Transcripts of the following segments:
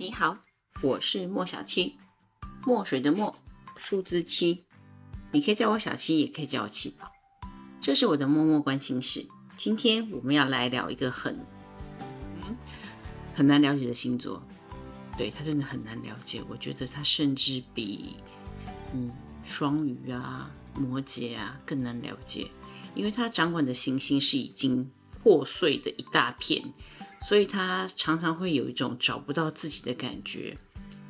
你好，我是莫小七，墨水的墨，数字七，你可以叫我小七，也可以叫我七宝。这是我的默默关心事。今天我们要来聊一个很，嗯，很难了解的星座。对他真的很难了解，我觉得他甚至比，嗯，双鱼啊、摩羯啊更难了解，因为他掌管的行星是已经破碎的一大片。所以他常常会有一种找不到自己的感觉。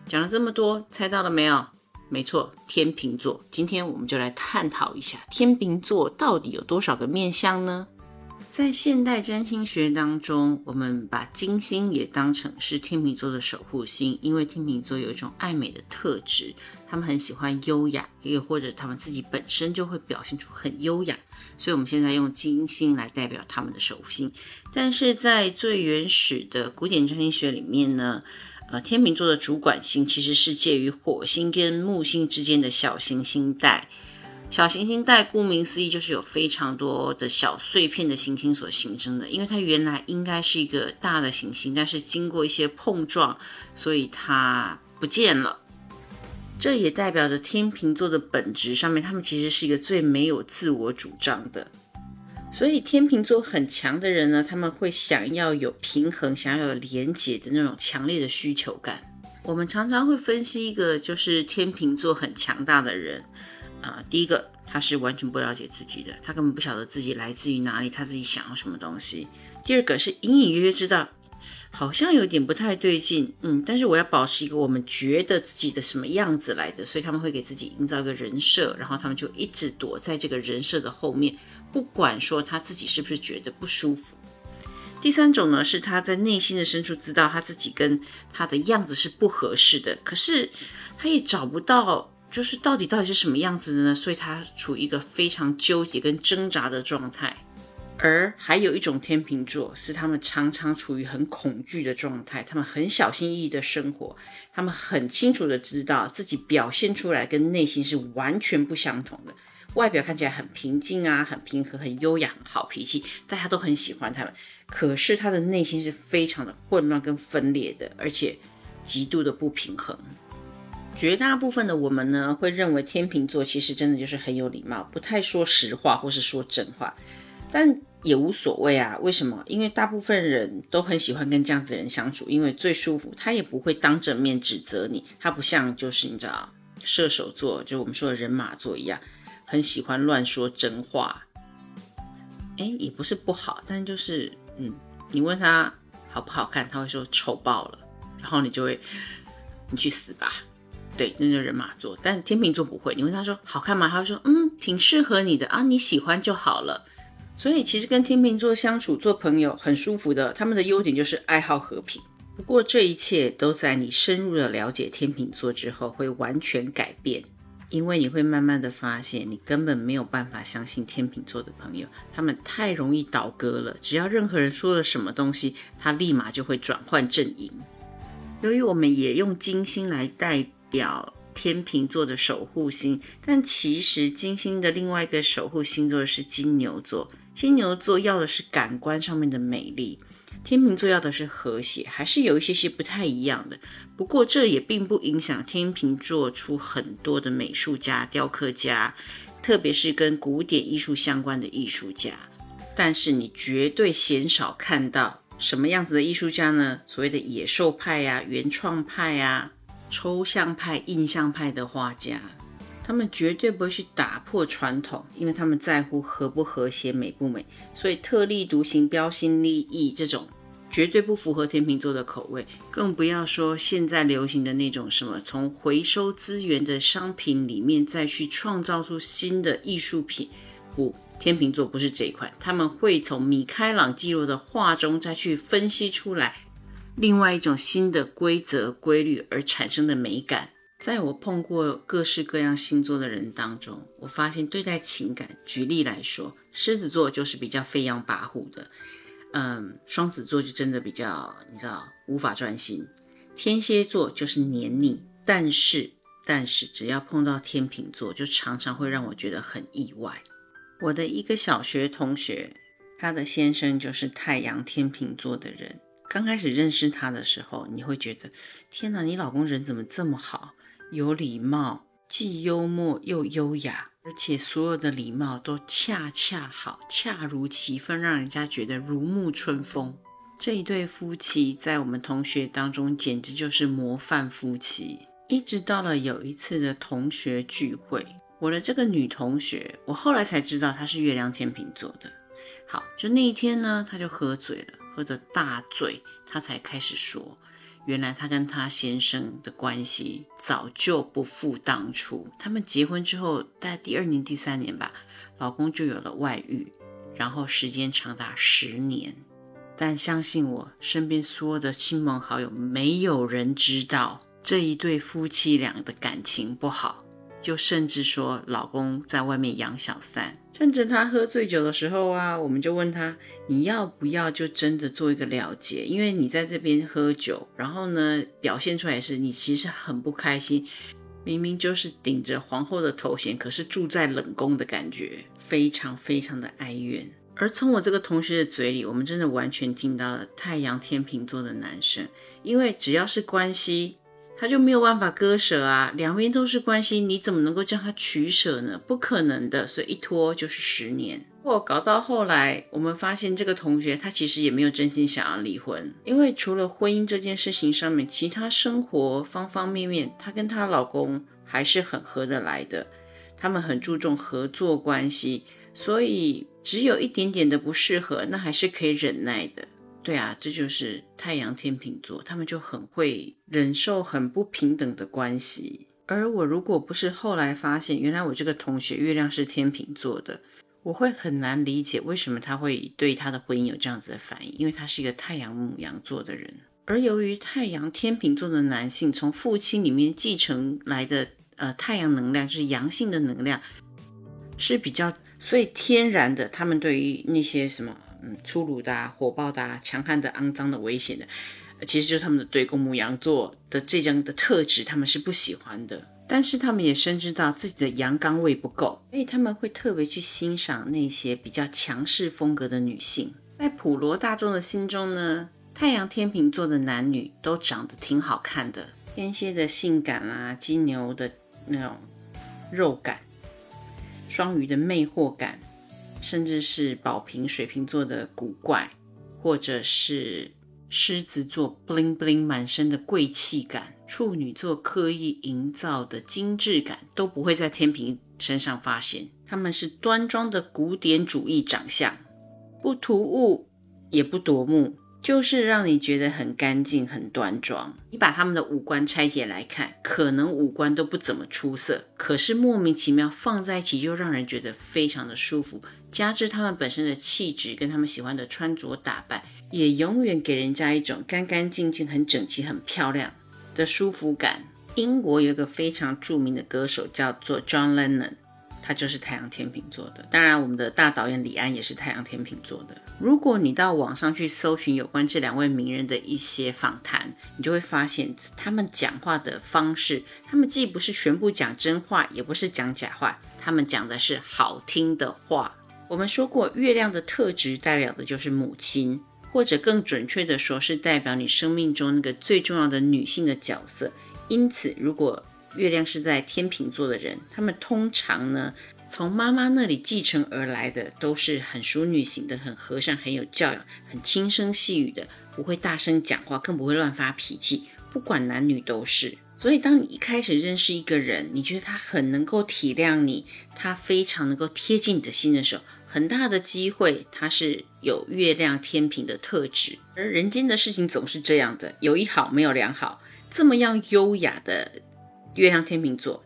讲了这么多，猜到了没有？没错，天秤座。今天我们就来探讨一下天秤座到底有多少个面相呢？在现代占星学当中，我们把金星也当成是天秤座的守护星，因为天秤座有一种爱美的特质，他们很喜欢优雅，又或者他们自己本身就会表现出很优雅，所以我们现在用金星来代表他们的守护星。但是在最原始的古典占星学里面呢，呃，天秤座的主管星其实是介于火星跟木星之间的小行星带。小行星带，顾名思义，就是有非常多的小碎片的行星所形成的。因为它原来应该是一个大的行星，但是经过一些碰撞，所以它不见了。这也代表着天秤座的本质上面，他们其实是一个最没有自我主张的。所以天秤座很强的人呢，他们会想要有平衡，想要有连结的那种强烈的需求感。我们常常会分析一个就是天秤座很强大的人。啊，第一个他是完全不了解自己的，他根本不晓得自己来自于哪里，他自己想要什么东西。第二个是隐隐约约知道，好像有点不太对劲，嗯，但是我要保持一个我们觉得自己的什么样子来的，所以他们会给自己营造一个人设，然后他们就一直躲在这个人设的后面，不管说他自己是不是觉得不舒服。第三种呢，是他在内心的深处知道他自己跟他的样子是不合适的，可是他也找不到。就是到底到底是什么样子的呢？所以他处于一个非常纠结跟挣扎的状态。而还有一种天秤座是他们常常处于很恐惧的状态，他们很小心翼翼的生活，他们很清楚的知道自己表现出来跟内心是完全不相同的。外表看起来很平静啊，很平和，很优雅，好脾气，大家都很喜欢他们。可是他的内心是非常的混乱跟分裂的，而且极度的不平衡。绝大部分的我们呢，会认为天秤座其实真的就是很有礼貌，不太说实话或是说真话，但也无所谓啊。为什么？因为大部分人都很喜欢跟这样子人相处，因为最舒服，他也不会当着面指责你，他不像就是你知道射手座，就我们说的人马座一样，很喜欢乱说真话。哎，也不是不好，但就是嗯，你问他好不好看，他会说丑爆了，然后你就会你去死吧。对，那就人马座，但天秤座不会。你问他说好看吗？他会说嗯，挺适合你的啊，你喜欢就好了。所以其实跟天秤座相处做朋友很舒服的。他们的优点就是爱好和平。不过这一切都在你深入的了解天秤座之后会完全改变，因为你会慢慢的发现，你根本没有办法相信天秤座的朋友，他们太容易倒戈了。只要任何人说了什么东西，他立马就会转换阵营。由于我们也用金星来代。表天秤座的守护星，但其实金星的另外一个守护星座是金牛座。金牛座要的是感官上面的美丽，天秤座要的是和谐，还是有一些些不太一样的。不过这也并不影响天秤座出很多的美术家、雕刻家，特别是跟古典艺术相关的艺术家。但是你绝对鲜少看到什么样子的艺术家呢？所谓的野兽派呀、原创派呀。抽象派、印象派的画家，他们绝对不会去打破传统，因为他们在乎和不和谐、美不美。所以特立独行、标新立异这种，绝对不符合天秤座的口味。更不要说现在流行的那种什么，从回收资源的商品里面再去创造出新的艺术品。不，天秤座不是这一块，他们会从米开朗基罗的画中再去分析出来。另外一种新的规则规律而产生的美感，在我碰过各式各样星座的人当中，我发现对待情感，举例来说，狮子座就是比较飞扬跋扈的，嗯，双子座就真的比较你知道无法专心，天蝎座就是黏腻，但是但是只要碰到天秤座，就常常会让我觉得很意外。我的一个小学同学，他的先生就是太阳天秤座的人。刚开始认识他的时候，你会觉得天哪，你老公人怎么这么好，有礼貌，既幽默又优雅，而且所有的礼貌都恰恰好，恰如其分，让人家觉得如沐春风。这一对夫妻在我们同学当中简直就是模范夫妻。一直到了有一次的同学聚会，我的这个女同学，我后来才知道她是月亮天秤座的。好，就那一天呢，她就喝醉了。喝得大醉，她才开始说，原来她跟她先生的关系早就不复当初。他们结婚之后，大概第二年、第三年吧，老公就有了外遇，然后时间长达十年。但相信我，身边所有的亲朋好友，没有人知道这一对夫妻俩的感情不好。就甚至说老公在外面养小三，趁着他喝醉酒的时候啊，我们就问他你要不要就真的做一个了结？因为你在这边喝酒，然后呢表现出来是你其实很不开心，明明就是顶着皇后的头衔，可是住在冷宫的感觉，非常非常的哀怨。而从我这个同学的嘴里，我们真的完全听到了太阳天秤座的男生，因为只要是关系。他就没有办法割舍啊，两边都是关系，你怎么能够将他取舍呢？不可能的，所以一拖就是十年。或搞到后来，我们发现这个同学他其实也没有真心想要离婚，因为除了婚姻这件事情上面，其他生活方方面面，她跟她老公还是很合得来的，他们很注重合作关系，所以只有一点点的不适合，那还是可以忍耐的。对啊，这就是太阳天秤座，他们就很会忍受很不平等的关系。而我如果不是后来发现，原来我这个同学月亮是天秤座的，我会很难理解为什么他会对他的婚姻有这样子的反应，因为他是一个太阳母羊座的人。而由于太阳天秤座的男性从父亲里面继承来的呃太阳能量，就是阳性的能量是比较，所以天然的他们对于那些什么。嗯，粗鲁的、火爆的、强悍的、肮脏的、危险的，其实就是他们的对公母羊座的这样的特质，他们是不喜欢的。但是他们也深知到自己的阳刚味不够，所以他们会特别去欣赏那些比较强势风格的女性。在普罗大众的心中呢，太阳天秤座的男女都长得挺好看的，天蝎的性感啊，金牛的那种肉感，双鱼的魅惑感。甚至是宝瓶水瓶座的古怪，或者是狮子座 bling bling 满身的贵气感，处女座刻意营造的精致感，都不会在天平身上发现。他们是端庄的古典主义长相，不突兀也不夺目。就是让你觉得很干净、很端庄。你把他们的五官拆解来看，可能五官都不怎么出色，可是莫名其妙放在一起，就让人觉得非常的舒服。加之他们本身的气质跟他们喜欢的穿着打扮，也永远给人家一种干干净净、很整齐、很漂亮的舒服感。英国有一个非常著名的歌手叫做 John Lennon。他就是太阳天秤座的，当然我们的大导演李安也是太阳天秤座的。如果你到网上去搜寻有关这两位名人的一些访谈，你就会发现他们讲话的方式，他们既不是全部讲真话，也不是讲假话，他们讲的是好听的话。我们说过，月亮的特质代表的就是母亲，或者更准确的说，是代表你生命中那个最重要的女性的角色。因此，如果月亮是在天秤座的人，他们通常呢，从妈妈那里继承而来的都是很淑女型的，很和善，很有教养，很轻声细语的，不会大声讲话，更不会乱发脾气。不管男女都是。所以，当你一开始认识一个人，你觉得他很能够体谅你，他非常能够贴近你的心的时候，很大的机会他是有月亮天平的特质。而人间的事情总是这样的，有一好没有两好，这么样优雅的。月亮天秤座，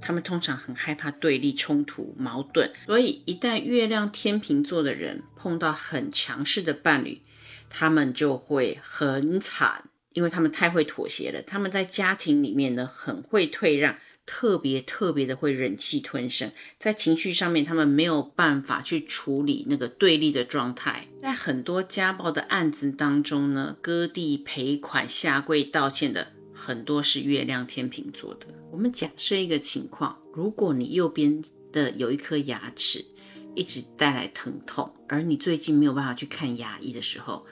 他们通常很害怕对立、冲突、矛盾，所以一旦月亮天秤座的人碰到很强势的伴侣，他们就会很惨，因为他们太会妥协了。他们在家庭里面呢，很会退让，特别特别的会忍气吞声，在情绪上面，他们没有办法去处理那个对立的状态。在很多家暴的案子当中呢，割地赔款、下跪道歉的。很多是月亮天秤座的。我们假设一个情况：如果你右边的有一颗牙齿一直带来疼痛，而你最近没有办法去看牙医的时候，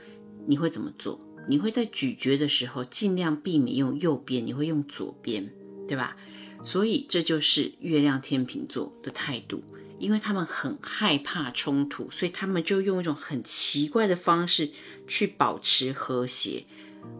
你会怎么做？你会在咀嚼的时候尽量避免用右边，你会用左边，对吧？所以这就是月亮天秤座的态度，因为他们很害怕冲突，所以他们就用一种很奇怪的方式去保持和谐。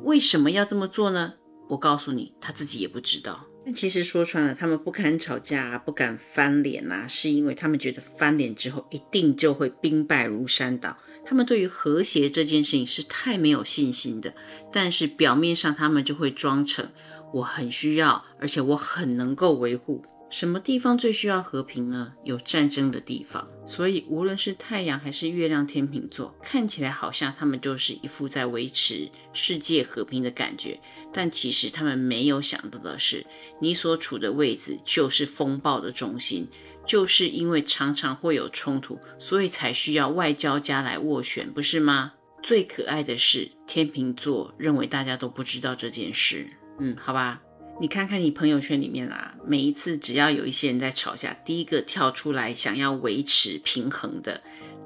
为什么要这么做呢？我告诉你，他自己也不知道。但其实说穿了，他们不敢吵架，不敢翻脸呐，是因为他们觉得翻脸之后一定就会兵败如山倒。他们对于和谐这件事情是太没有信心的。但是表面上他们就会装成我很需要，而且我很能够维护。什么地方最需要和平呢？有战争的地方。所以无论是太阳还是月亮天秤座，看起来好像他们就是一副在维持世界和平的感觉，但其实他们没有想到的是，你所处的位置就是风暴的中心，就是因为常常会有冲突，所以才需要外交家来斡旋，不是吗？最可爱的是天秤座认为大家都不知道这件事。嗯，好吧。你看看你朋友圈里面啊，每一次只要有一些人在吵架，第一个跳出来想要维持平衡的，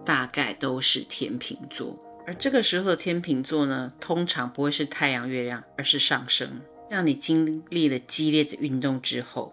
大概都是天秤座。而这个时候的天秤座呢，通常不会是太阳、月亮，而是上升。让你经历了激烈的运动之后，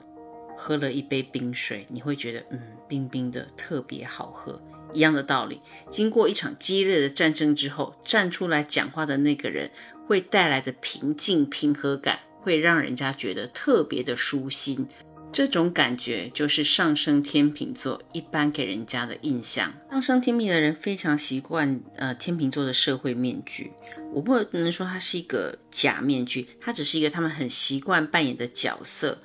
喝了一杯冰水，你会觉得嗯，冰冰的特别好喝。一样的道理，经过一场激烈的战争之后，站出来讲话的那个人，会带来的平静、平和感。会让人家觉得特别的舒心，这种感觉就是上升天秤座一般给人家的印象。上升天秤的人非常习惯呃天秤座的社会面具，我不能说它是一个假面具，它只是一个他们很习惯扮演的角色。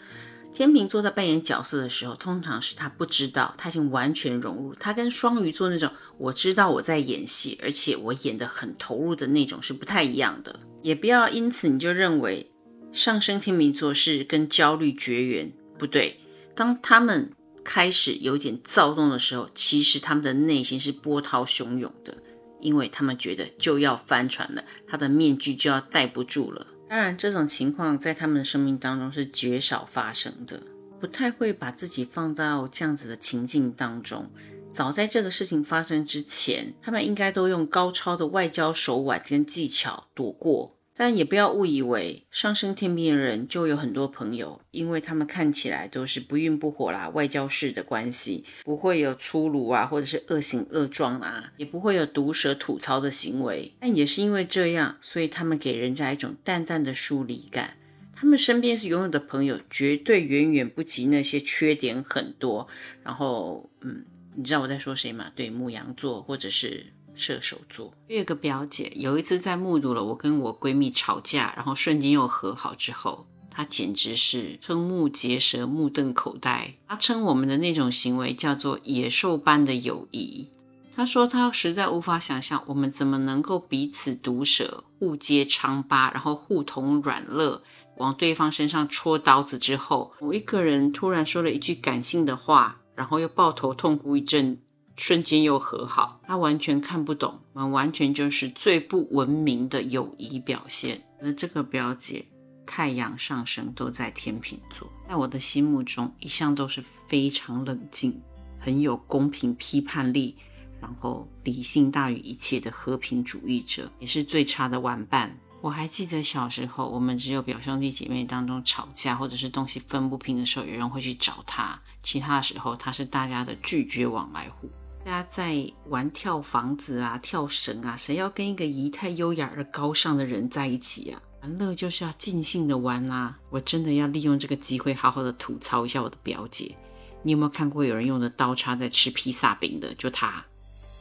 天秤座在扮演角色的时候，通常是他不知道，他已经完全融入。他跟双鱼座那种我知道我在演戏，而且我演得很投入的那种是不太一样的。也不要因此你就认为。上升天秤座是跟焦虑绝缘，不对。当他们开始有点躁动的时候，其实他们的内心是波涛汹涌的，因为他们觉得就要翻船了，他的面具就要戴不住了。当然，这种情况在他们的生命当中是绝少发生的，不太会把自己放到这样子的情境当中。早在这个事情发生之前，他们应该都用高超的外交手腕跟技巧躲过。但也不要误以为上升天秤的人就有很多朋友，因为他们看起来都是不孕不火啦，外交式的关系不会有粗鲁啊，或者是恶行恶状啊，也不会有毒舌吐槽的行为。但也是因为这样，所以他们给人家一种淡淡的疏离感。他们身边是拥有的朋友，绝对远远不及那些缺点很多。然后，嗯，你知道我在说谁吗？对，牧羊座或者是。射手座，有个表姐有一次在目睹了我跟我闺蜜吵架，然后瞬间又和好之后，她简直是瞠目结舌、目瞪口呆。她称我们的那种行为叫做野兽般的友谊。她说她实在无法想象我们怎么能够彼此毒舌、互揭疮疤，然后互捅软肋，往对方身上戳刀子之后，某一个人突然说了一句感性的话，然后又抱头痛哭一阵。瞬间又和好，他完全看不懂，我们完全就是最不文明的友谊表现。那这个表姐太阳上升都在天秤座，在我的心目中一向都是非常冷静、很有公平批判力，然后理性大于一切的和平主义者，也是最差的玩伴。我还记得小时候，我们只有表兄弟姐妹当中吵架或者是东西分不平的时候，有人会去找他，其他时候他是大家的拒绝往来户。大家在玩跳房子啊、跳绳啊，谁要跟一个仪态优雅而高尚的人在一起呀？玩乐就是要尽兴的玩啊！我真的要利用这个机会，好好的吐槽一下我的表姐。你有没有看过有人用的刀叉在吃披萨饼的？就他，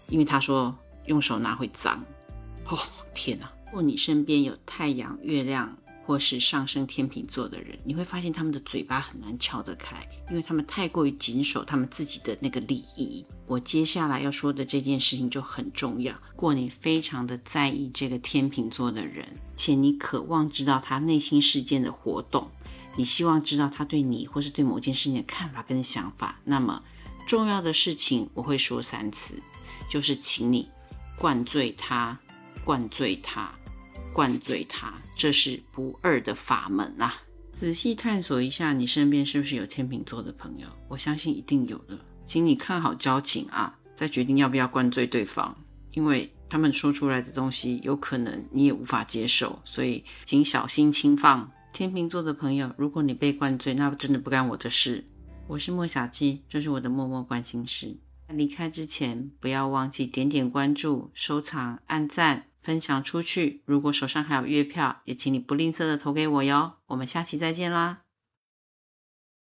因为他说用手拿会脏。哦，天哪！如果你身边有太阳、月亮。或是上升天秤座的人，你会发现他们的嘴巴很难撬得开，因为他们太过于谨守他们自己的那个利益。我接下来要说的这件事情就很重要。如果你非常的在意这个天秤座的人，且你渴望知道他内心世界的活动，你希望知道他对你或是对某件事情的看法跟想法，那么重要的事情我会说三次，就是请你灌醉他，灌醉他。灌醉他，这是不二的法门啊！仔细探索一下，你身边是不是有天秤座的朋友？我相信一定有的，请你看好交情啊，再决定要不要灌醉对方。因为他们说出来的东西有可能你也无法接受，所以请小心轻放。天秤座的朋友，如果你被灌醉，那真的不干我的事。我是莫小七，这是我的默默关心事。离开之前，不要忘记点点关注、收藏、按赞、分享出去。如果手上还有月票，也请你不吝啬的投给我哟。我们下期再见啦！